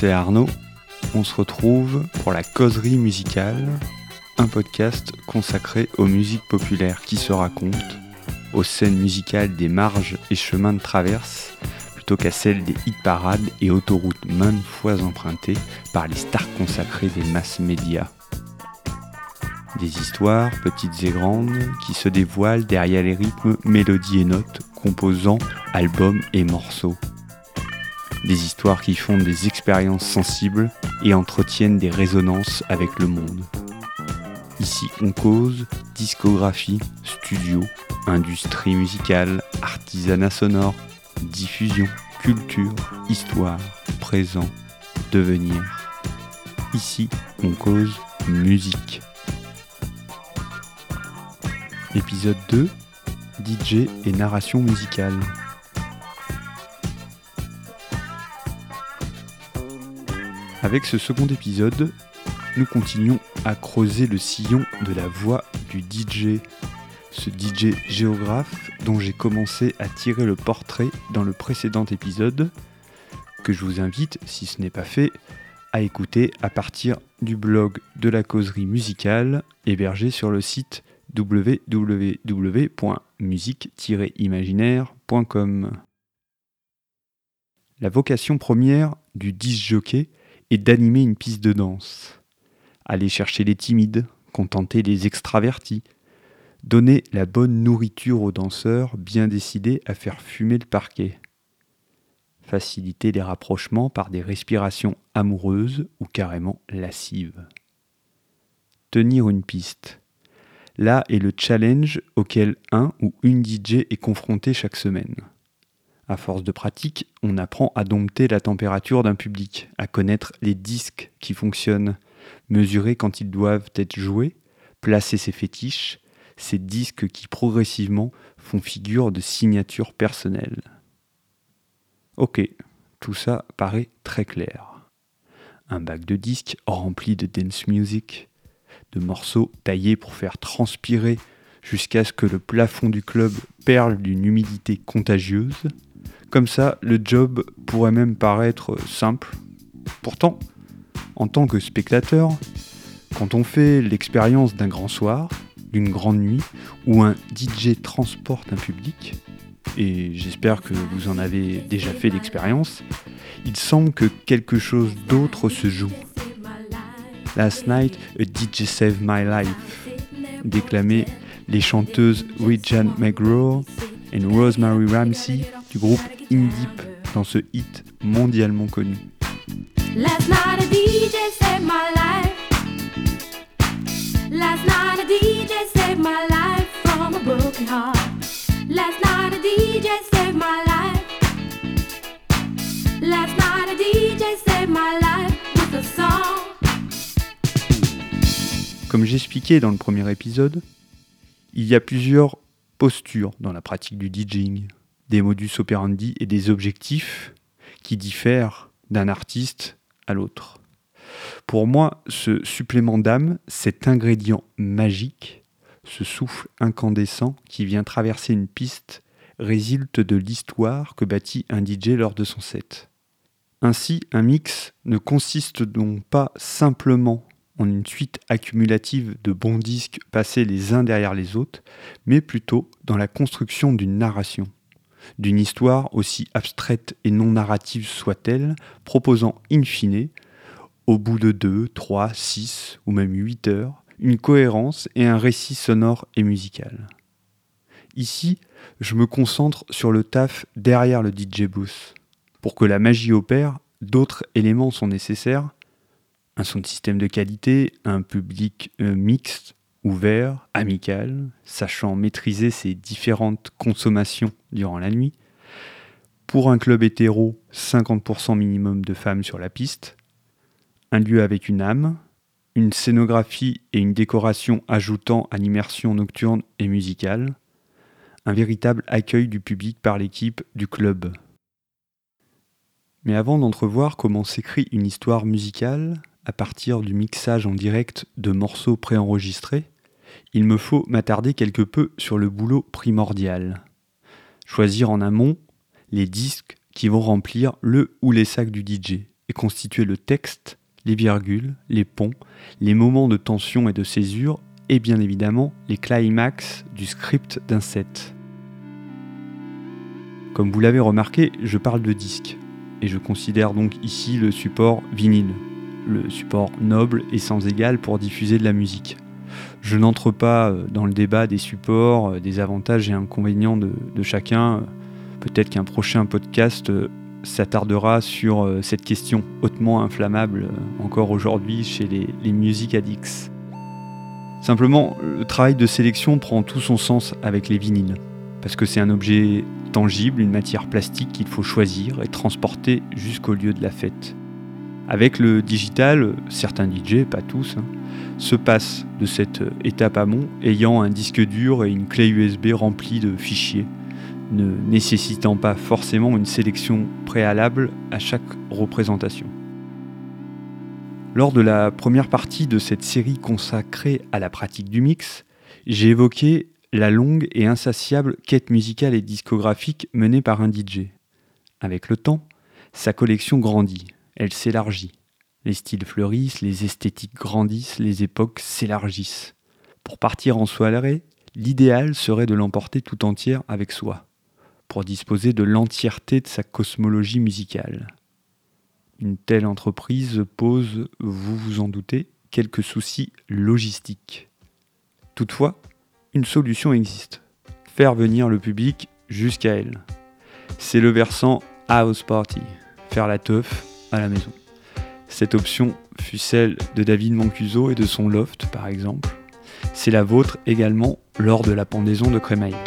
C'est Arnaud. On se retrouve pour la causerie musicale, un podcast consacré aux musiques populaires qui se racontent, aux scènes musicales des marges et chemins de traverse, plutôt qu'à celles des hit parades et autoroutes maintes fois empruntées par les stars consacrées des masses médias. Des histoires, petites et grandes, qui se dévoilent derrière les rythmes, mélodies et notes, composant albums et morceaux. Des histoires qui font des expériences sensibles et entretiennent des résonances avec le monde. Ici, on cause discographie, studio, industrie musicale, artisanat sonore, diffusion, culture, histoire, présent, devenir. Ici, on cause musique. Épisode 2 DJ et narration musicale. Avec ce second épisode, nous continuons à creuser le sillon de la voix du DJ, ce DJ géographe dont j'ai commencé à tirer le portrait dans le précédent épisode, que je vous invite, si ce n'est pas fait, à écouter à partir du blog de la causerie musicale hébergé sur le site www.musique-imaginaire.com. La vocation première du disc jockey et d'animer une piste de danse. Aller chercher les timides, contenter les extravertis, donner la bonne nourriture aux danseurs bien décidés à faire fumer le parquet. Faciliter les rapprochements par des respirations amoureuses ou carrément lascives. Tenir une piste. Là est le challenge auquel un ou une DJ est confronté chaque semaine. À force de pratique, on apprend à dompter la température d'un public, à connaître les disques qui fonctionnent, mesurer quand ils doivent être joués, placer ses fétiches, ces disques qui progressivement font figure de signature personnelle. Ok, tout ça paraît très clair. Un bac de disques rempli de dance music, de morceaux taillés pour faire transpirer jusqu'à ce que le plafond du club perle d'une humidité contagieuse, comme ça, le job pourrait même paraître simple. Pourtant, en tant que spectateur, quand on fait l'expérience d'un grand soir, d'une grande nuit, où un DJ transporte un public, et j'espère que vous en avez déjà fait l'expérience, il semble que quelque chose d'autre se joue. Last night, a DJ saved my life, déclamé les chanteuses Regina McGraw et Rosemary Ramsey du groupe In Deep dans ce hit mondialement connu. Last night a DJ saved my life. Last night a DJ saved my life from a broken heart. Last night a DJ saved my life. Last night a DJ saved my life with a song. Comme j'expliquais dans le premier épisode, il y a plusieurs postures dans la pratique du DJing des modus operandi et des objectifs qui diffèrent d'un artiste à l'autre. Pour moi, ce supplément d'âme, cet ingrédient magique, ce souffle incandescent qui vient traverser une piste, résulte de l'histoire que bâtit un DJ lors de son set. Ainsi, un mix ne consiste donc pas simplement en une suite accumulative de bons disques passés les uns derrière les autres, mais plutôt dans la construction d'une narration d'une histoire aussi abstraite et non narrative soit-elle, proposant in fine, au bout de 2, 3, 6 ou même 8 heures, une cohérence et un récit sonore et musical. Ici, je me concentre sur le taf derrière le DJ booth. Pour que la magie opère, d'autres éléments sont nécessaires. Un son de système de qualité, un public euh, mixte, ouvert, amical, sachant maîtriser ses différentes consommations durant la nuit. Pour un club hétéro, 50% minimum de femmes sur la piste. Un lieu avec une âme, une scénographie et une décoration ajoutant à l'immersion nocturne et musicale. Un véritable accueil du public par l'équipe du club. Mais avant d'entrevoir comment s'écrit une histoire musicale, à partir du mixage en direct de morceaux préenregistrés, il me faut m'attarder quelque peu sur le boulot primordial. Choisir en amont les disques qui vont remplir le ou les sacs du DJ est constitué le texte, les virgules, les ponts, les moments de tension et de césure, et bien évidemment les climax du script d'un set. Comme vous l'avez remarqué, je parle de disque, et je considère donc ici le support vinyle, le support noble et sans égal pour diffuser de la musique. Je n'entre pas euh, dans le débat des supports, euh, des avantages et inconvénients de, chacun. Peut-être qu'un prochain podcast euh, s'attardera sur cette question hautement inflammable encore aujourd'hui chez les, les music addicts. Simplement, le travail de sélection prend tout son sens avec les vinyles, parce que c'est un objet tangible, une matière plastique qu'il faut choisir et transporter jusqu'au lieu de la fête. Avec le digital, certains DJ, pas tous, hein, se passent de cette étape amont ayant un disque dur et une clé USB remplie de fichiers, ne nécessitant pas forcément une sélection préalable à chaque représentation. Lors de la première partie de cette série consacrée à la pratique du mix, j'ai évoqué la longue et insatiable quête musicale et discographique menée par un DJ. Avec le temps, sa collection grandit, elle s'élargit. Les styles fleurissent, les esthétiques grandissent, les époques s'élargissent. Pour partir en soirée, l'idéal serait de l'emporter tout entière avec soi, pour disposer de l'entièreté de sa cosmologie musicale. Une telle entreprise pose, vous vous en doutez, quelques soucis logistiques. Toutefois, une solution existe. Faire venir le public jusqu'à elle. C'est le versant house party, faire la teuf à la maison. Cette option fut celle de David Mancuso et de son loft par exemple. C'est la vôtre également lors de la pendaison de crémaillère.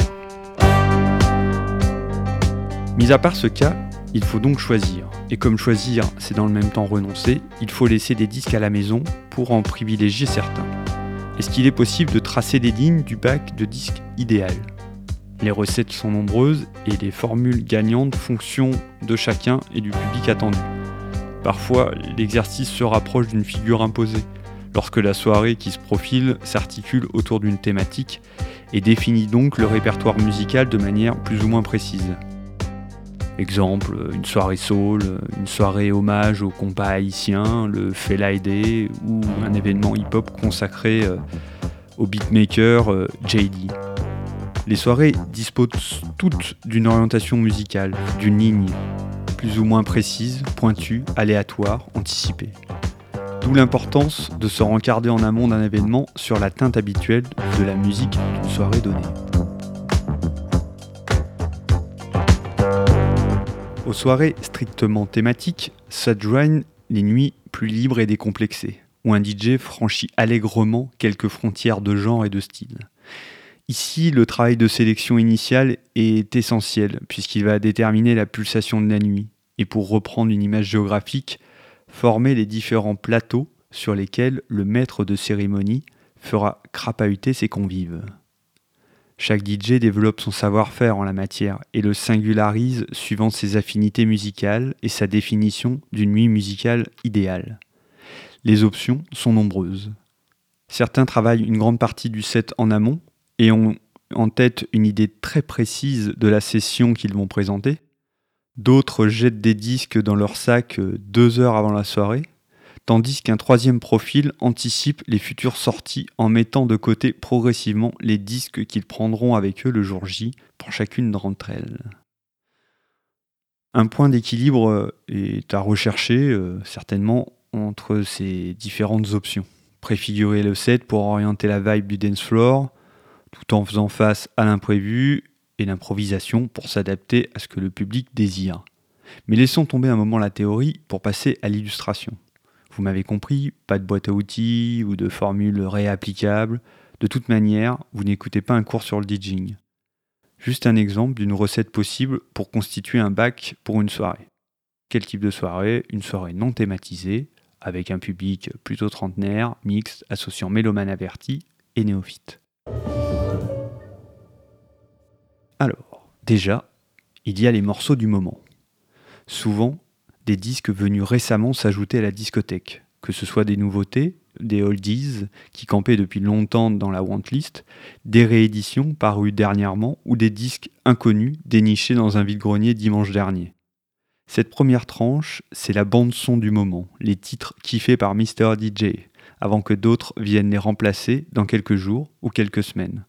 Mis à part ce cas, il faut donc choisir. Et comme choisir, c'est dans le même temps renoncer, il faut laisser des disques à la maison pour en privilégier certains. Est-ce qu'il est possible de tracer des lignes du bac de disque idéal? Les recettes sont nombreuses et les formules gagnantes fonction de chacun et du public attendu. Parfois, l'exercice se rapproche d'une figure imposée, lorsque la soirée qui se profile s'articule autour d'une thématique et définit donc le répertoire musical de manière plus ou moins précise. Exemple, une soirée soul, une soirée hommage au compas haïtien, le Fela ou un événement hip-hop consacré euh, au beatmaker euh, JD. Les soirées disposent toutes d'une orientation musicale, d'une ligne, plus ou moins précise, pointue, aléatoire, anticipée. D'où l'importance de se rencarder en amont d'un événement sur la teinte habituelle de la musique d'une soirée donnée. Aux soirées strictement thématiques s'adjoignent les nuits plus libres et décomplexées, où un DJ franchit allègrement quelques frontières de genre et de style. Ici, le travail de sélection initiale est essentiel, puisqu'il va déterminer la pulsation de la nuit, et pour reprendre une image géographique, former les différents plateaux sur lesquels le maître de cérémonie fera crapahuter ses convives. Chaque DJ développe son savoir-faire en la matière et le singularise suivant ses affinités musicales et sa définition d'une nuit musicale idéale. Les options sont nombreuses. Certains travaillent une grande partie du set en amont et ont en tête une idée très précise de la session qu'ils vont présenter. D'autres jettent des disques dans leur sac euh, deux heures avant la soirée tandis qu'un troisième profil anticipe les futures sorties en mettant de côté progressivement les disques qu'ils prendront avec eux le jour J pour chacune d'entre elles. Un point d'équilibre euh, est à rechercher euh, certainement entre ces différentes options. Préfigurer le set pour orienter la vibe du dance floor, tout en faisant face à l'imprévu et l'improvisation pour s'adapter à ce que le public désire. Mais laissons tomber un moment la théorie pour passer à l'illustration. Vous m'avez compris, pas de boîte à outils ou de formule réapplicable. De toute manière, vous n'écoutez pas un cours sur le DJing. Juste un exemple d'une recette possible pour constituer un bac pour une soirée. Quel type de soirée? Une soirée non thématisée, avec un public plutôt trentenaire, mixte, associant mélomane averti et néophyte. Alors, déjà, il y a les morceaux du moment. Souvent, des disques venus récemment s'ajouter à la discothèque, que ce soit des nouveautés, des oldies qui campaient depuis longtemps dans la wantlist, des rééditions parues dernièrement ou des disques inconnus dénichés dans un vide-grenier dimanche dernier. Cette première tranche, c'est la bande-son du moment, les titres kiffés par Mr. DJ, avant que d'autres viennent les remplacer dans quelques jours ou quelques semaines.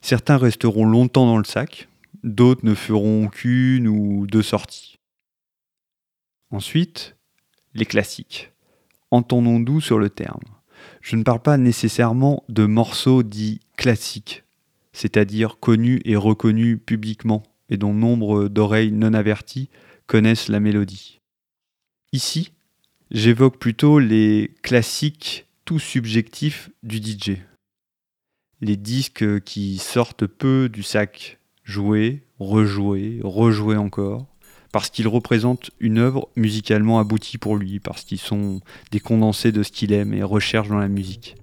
Certains resteront longtemps dans le sac, d'autres ne feront qu'une ou deux sorties. Ensuite, les classiques. Entendons-nous sur le terme. Je ne parle pas nécessairement de morceaux dits classiques, c'est-à-dire connus et reconnus publiquement et dont nombre d'oreilles non averties connaissent la mélodie. Ici, j'évoque plutôt les classiques tout subjectifs du DJ. Les disques qui sortent peu du sac, joués, rejoués, rejoués encore, parce qu'ils représentent une œuvre musicalement aboutie pour lui, parce qu'ils sont des condensés de ce qu'il aime et recherche dans la musique.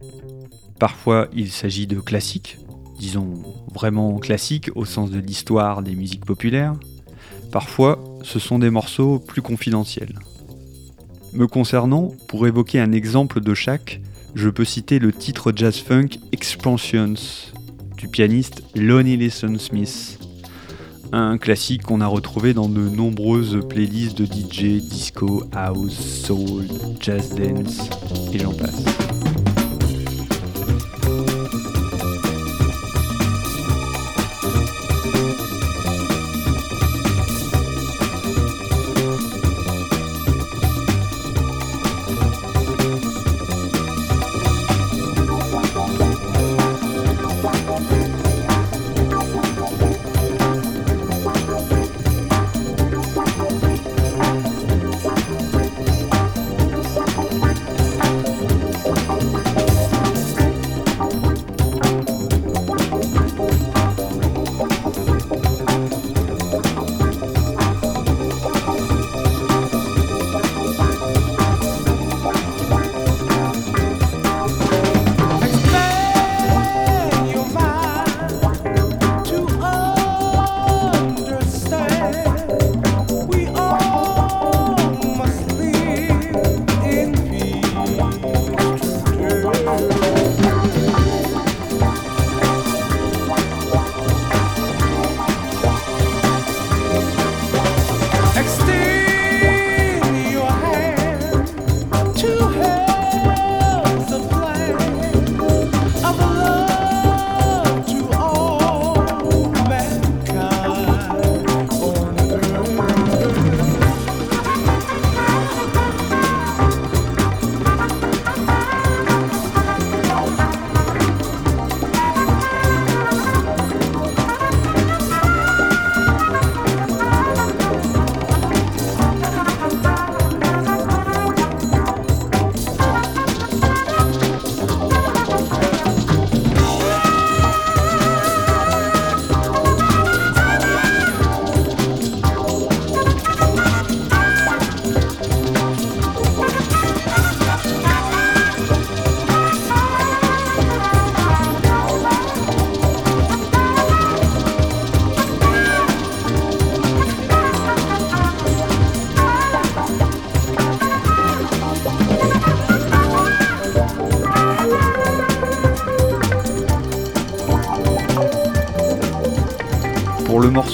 Parfois, il s'agit de classiques, disons vraiment classiques au sens de l'histoire des musiques populaires. Parfois, ce sont des morceaux plus confidentiels. Me concernant, pour évoquer un exemple de chaque, je peux citer le titre jazz funk Expansions du pianiste Lonnie Listen Smith, un classique qu'on a retrouvé dans de nombreuses playlists de DJ, disco, house, soul, jazz dance et j'en passe.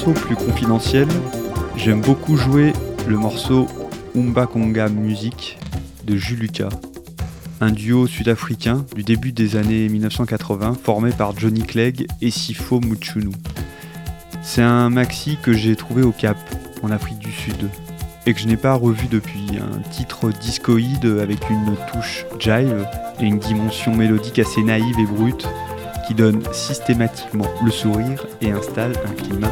Plus confidentiel, j'aime beaucoup jouer le morceau Umba Konga Music de Juluka, un duo sud-africain du début des années 1980 formé par Johnny Clegg et Sifo Muchunu. C'est un maxi que j'ai trouvé au Cap, en Afrique du Sud, et que je n'ai pas revu depuis. Un titre discoïde avec une touche jive et une dimension mélodique assez naïve et brute qui donne systématiquement le sourire et installe un climat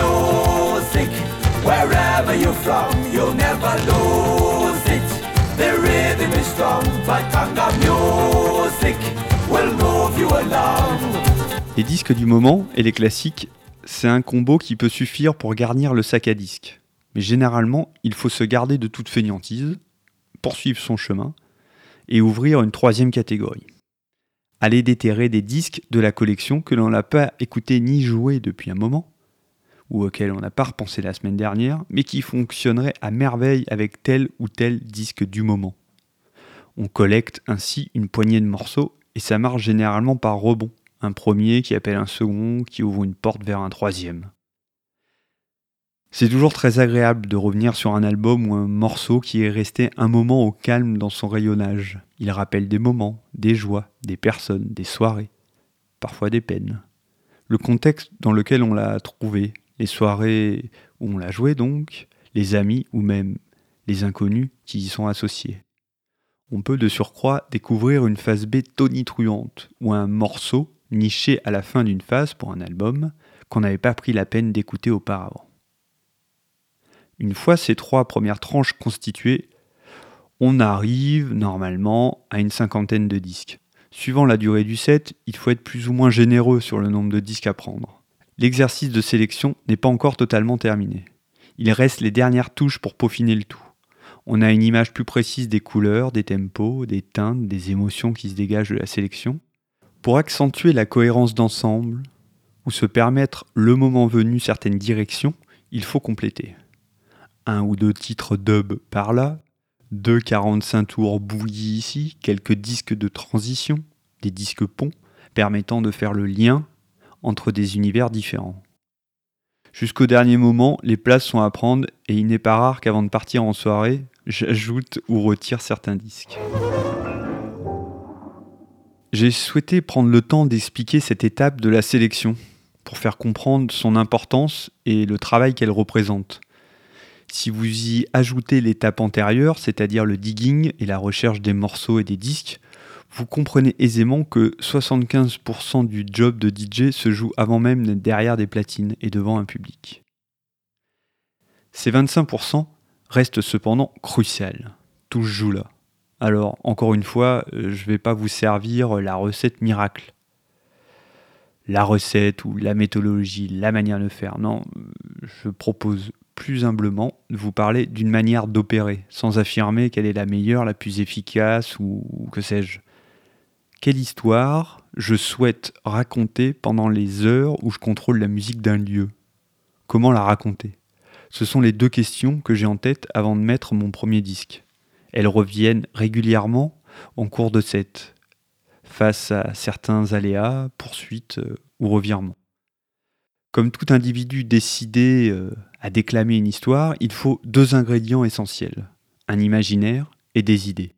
Les disques du moment et les classiques, c'est un combo qui peut suffire pour garnir le sac à disques. Mais généralement, il faut se garder de toute fainéantise, poursuivre son chemin et ouvrir une troisième catégorie. Aller déterrer des disques de la collection que l'on n'a pas écouté ni joué depuis un moment, ou auxquels on n'a pas repensé la semaine dernière, mais qui fonctionneraient à merveille avec tel ou tel disque du moment. On collecte ainsi une poignée de morceaux et ça marche généralement par rebond. Un premier qui appelle un second, qui ouvre une porte vers un troisième. C'est toujours très agréable de revenir sur un album ou un morceau qui est resté un moment au calme dans son rayonnage. Il rappelle des moments, des joies, des personnes, des soirées, parfois des peines. Le contexte dans lequel on l'a trouvé, les soirées où on l'a joué donc, les amis ou même les inconnus qui y sont associés. On peut de surcroît découvrir une phase B tonitruante ou un morceau niché à la fin d'une phase pour un album qu'on n'avait pas pris la peine d'écouter auparavant. Une fois ces trois premières tranches constituées, on arrive normalement à une cinquantaine de disques. Suivant la durée du set, il faut être plus ou moins généreux sur le nombre de disques à prendre. L'exercice de sélection n'est pas encore totalement terminé. Il reste les dernières touches pour peaufiner le tout. On a une image plus précise des couleurs, des tempos, des teintes, des émotions qui se dégagent de la sélection. Pour accentuer la cohérence d'ensemble, ou se permettre le moment venu certaines directions, il faut compléter. Un ou deux titres dub par là, deux 45 tours bouillis ici, quelques disques de transition, des disques ponts, permettant de faire le lien entre des univers différents. Jusqu'au dernier moment, les places sont à prendre et il n'est pas rare qu'avant de partir en soirée, j'ajoute ou retire certains disques. J'ai souhaité prendre le temps d'expliquer cette étape de la sélection pour faire comprendre son importance et le travail qu'elle représente. Si vous y ajoutez l'étape antérieure, c'est-à-dire le digging et la recherche des morceaux et des disques, vous comprenez aisément que 75% du job de DJ se joue avant même derrière des platines et devant un public. Ces 25% reste cependant crucial. Tout se joue là. Alors, encore une fois, euh, je ne vais pas vous servir la recette miracle. La recette ou la méthodologie, la manière de faire. Non, je propose plus humblement de vous parler d'une manière d'opérer, sans affirmer quelle est la meilleure, la plus efficace ou que sais-je. Quelle histoire je souhaite raconter pendant les heures où je contrôle la musique d'un lieu? Comment la raconter? Ce sont les deux questions que j'ai en tête avant de mettre mon premier disque. Elles reviennent régulièrement en cours de set, face à certains aléas, poursuites euh, ou revirements. Comme tout individu décidé euh, à déclamer une histoire, il faut deux ingrédients essentiels, un imaginaire et des idées.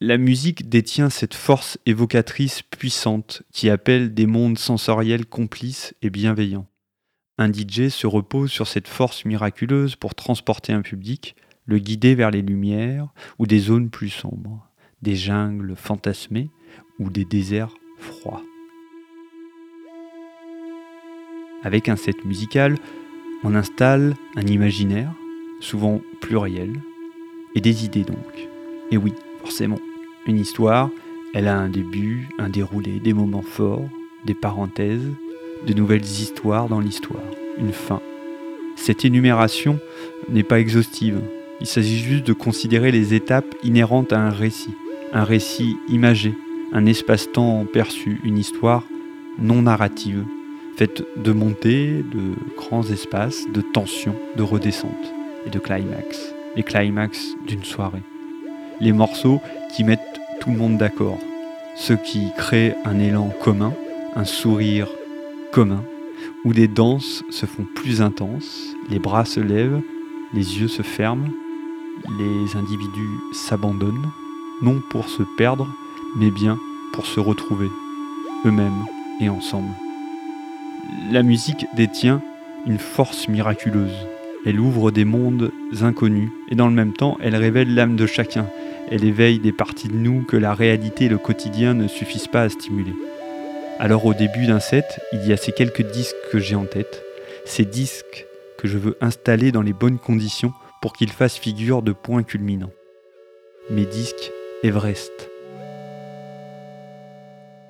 La musique détient cette force évocatrice puissante qui appelle des mondes sensoriels complices et bienveillants. Un DJ se repose sur cette force miraculeuse pour transporter un public, le guider vers les lumières ou des zones plus sombres, des jungles fantasmées ou des déserts froids. Avec un set musical, on installe un imaginaire, souvent pluriel, et des idées donc. Et oui, forcément, une histoire, elle a un début, un déroulé, des moments forts, des parenthèses, de nouvelles histoires dans l'histoire, une fin. Cette énumération n'est pas exhaustive, il s'agit juste de considérer les étapes inhérentes à un récit, un récit imagé, un espace-temps perçu, une histoire non narrative, faite de montées, de grands espaces, de tensions, de redescentes et de climax. Les climax d'une soirée. Les morceaux qui mettent tout le monde d'accord. Ceux qui créent un élan commun, un sourire commun, où les danses se font plus intenses, les bras se lèvent, les yeux se ferment, les individus s'abandonnent, non pour se perdre, mais bien pour se retrouver, eux-mêmes et ensemble. La musique détient une force miraculeuse. Elle ouvre des mondes inconnus et dans le même temps, elle révèle l'âme de chacun. Elle éveille des parties de nous que la réalité et le quotidien ne suffisent pas à stimuler. Alors au début d'un set, il y a ces quelques disques que j'ai en tête, ces disques que je veux installer dans les bonnes conditions pour qu'ils fassent figure de points culminants. Mes disques Everest.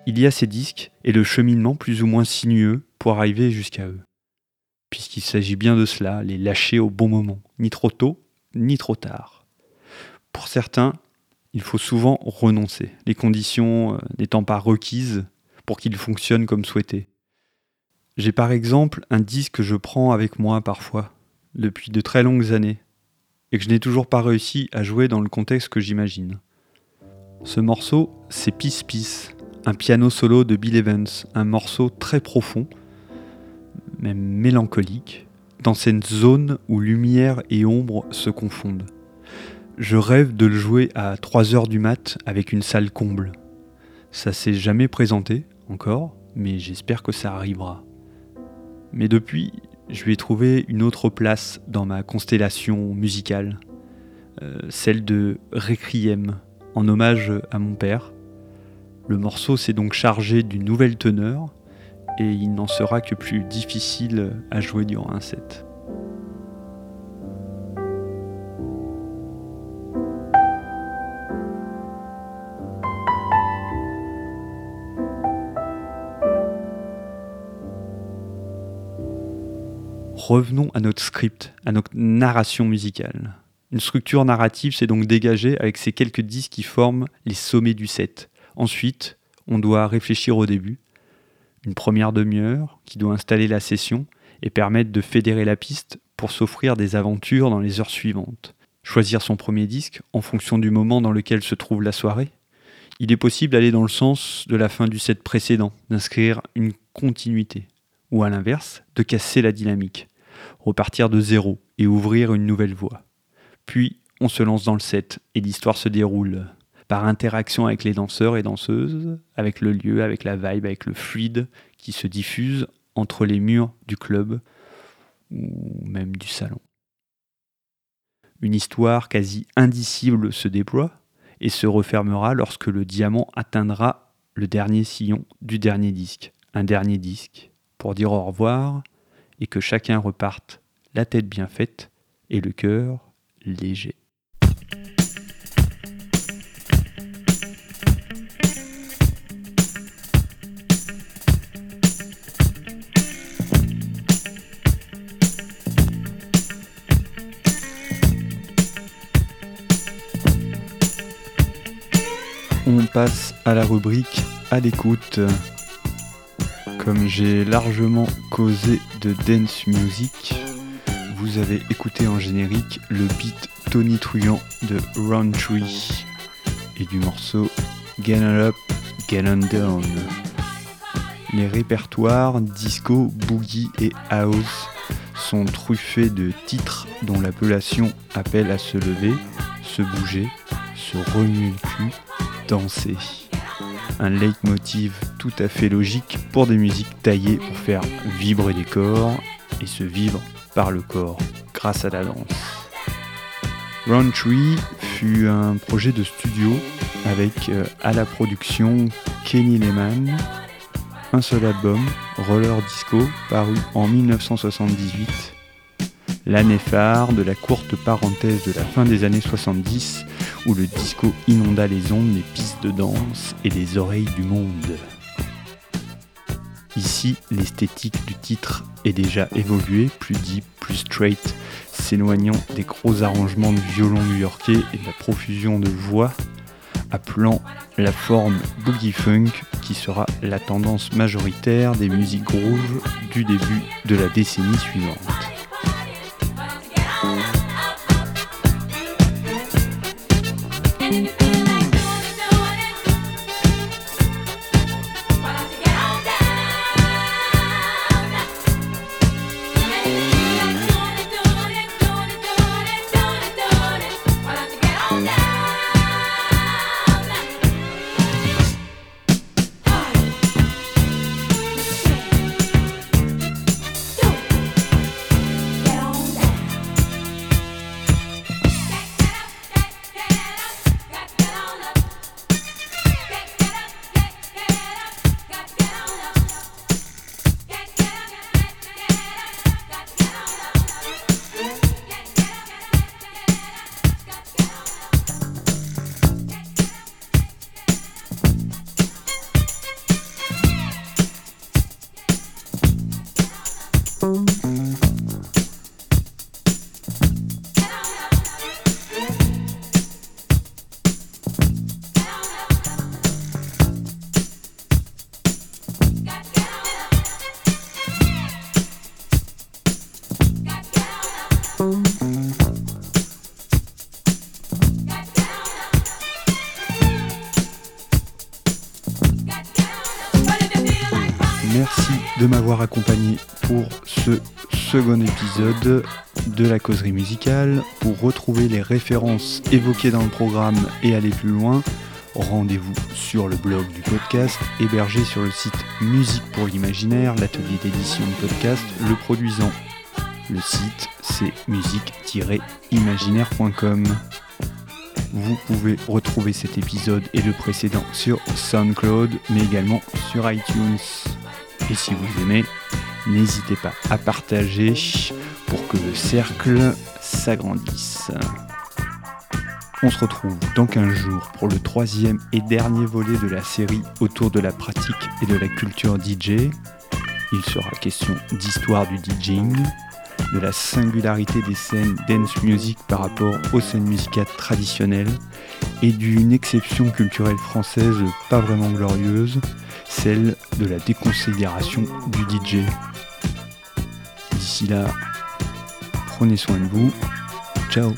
Il y a ces disques et le cheminement plus ou moins sinueux pour arriver jusqu'à eux. Puisqu'il s'agit bien de cela, les lâcher au bon moment, ni trop tôt, ni trop tard. Pour certains, il faut souvent renoncer, les conditions euh, n'étant pas requises pour qu'il fonctionne comme souhaité. J'ai par exemple un disque que je prends avec moi parfois, depuis de très longues années, et que je n'ai toujours pas réussi à jouer dans le contexte que j'imagine. Ce morceau, c'est Peace Peace, un piano solo de Bill Evans, un morceau très profond, même mélancolique, dans cette zone où lumière et ombre se confondent. Je rêve de le jouer à 3h du mat avec une salle comble. Ça s'est jamais présenté encore, mais j'espère que ça arrivera. Mais depuis, je lui ai trouvé une autre place dans ma constellation musicale, euh, celle de Requiem, en hommage à mon père. Le morceau s'est donc chargé d'une nouvelle teneur, et il n'en sera que plus difficile à jouer durant un set. Revenons à notre script, à notre narration musicale. Une structure narrative s'est donc dégagée avec ces quelques disques qui forment les sommets du set. Ensuite, on doit réfléchir au début. Une première demi-heure qui doit installer la session et permettre de fédérer la piste pour s'offrir des aventures dans les heures suivantes. Choisir son premier disque en fonction du moment dans lequel se trouve la soirée. Il est possible d'aller dans le sens de la fin du set précédent, d'inscrire une continuité, ou à l'inverse, de casser la dynamique repartir de zéro et ouvrir une nouvelle voie. Puis on se lance dans le set et l'histoire se déroule par interaction avec les danseurs et danseuses, avec le lieu, avec la vibe, avec le fluide qui se diffuse entre les murs du club ou même du salon. Une histoire quasi indicible se déploie et se refermera lorsque le diamant atteindra le dernier sillon du dernier disque. Un dernier disque pour dire au revoir et que chacun reparte la tête bien faite et le cœur léger. On passe à la rubrique à l'écoute comme j'ai largement causé de dance music, vous avez écouté en générique le beat Tony Truant de Roundtree et du morceau Get Up, Get On Down. Les répertoires disco, boogie et house sont truffés de titres dont l'appellation appelle à se lever, se bouger, se remuer le danser un leitmotiv tout à fait logique pour des musiques taillées pour faire vibrer les corps et se vivre par le corps grâce à la danse. Round Tree fut un projet de studio avec euh, à la production Kenny Lehman, un seul album, Roller Disco, paru en 1978, l'année phare de la courte parenthèse de la fin des années 70 où le disco inonda les ondes, les pistes de danse et les oreilles du monde. Ici, l'esthétique du titre est déjà évoluée, plus deep, plus straight, s'éloignant des gros arrangements de violon new-yorkais et de la profusion de voix, appelant la forme boogie funk qui sera la tendance majoritaire des musiques groove du début de la décennie suivante. Second épisode de la causerie musicale. Pour retrouver les références évoquées dans le programme et aller plus loin, rendez-vous sur le blog du podcast, hébergé sur le site Musique pour l'imaginaire, l'atelier d'édition de podcast, le produisant. Le site, c'est musique-imaginaire.com. Vous pouvez retrouver cet épisode et le précédent sur SoundCloud, mais également sur iTunes. Et si vous aimez, n'hésitez pas à partager pour que le cercle s'agrandisse. On se retrouve dans 15 jours pour le troisième et dernier volet de la série autour de la pratique et de la culture DJ. Il sera question d'histoire du DJing, de la singularité des scènes dance music par rapport aux scènes musicales traditionnelles et d'une exception culturelle française pas vraiment glorieuse, celle de la déconsidération du DJ. D'ici là, prenez soin de vous. Ciao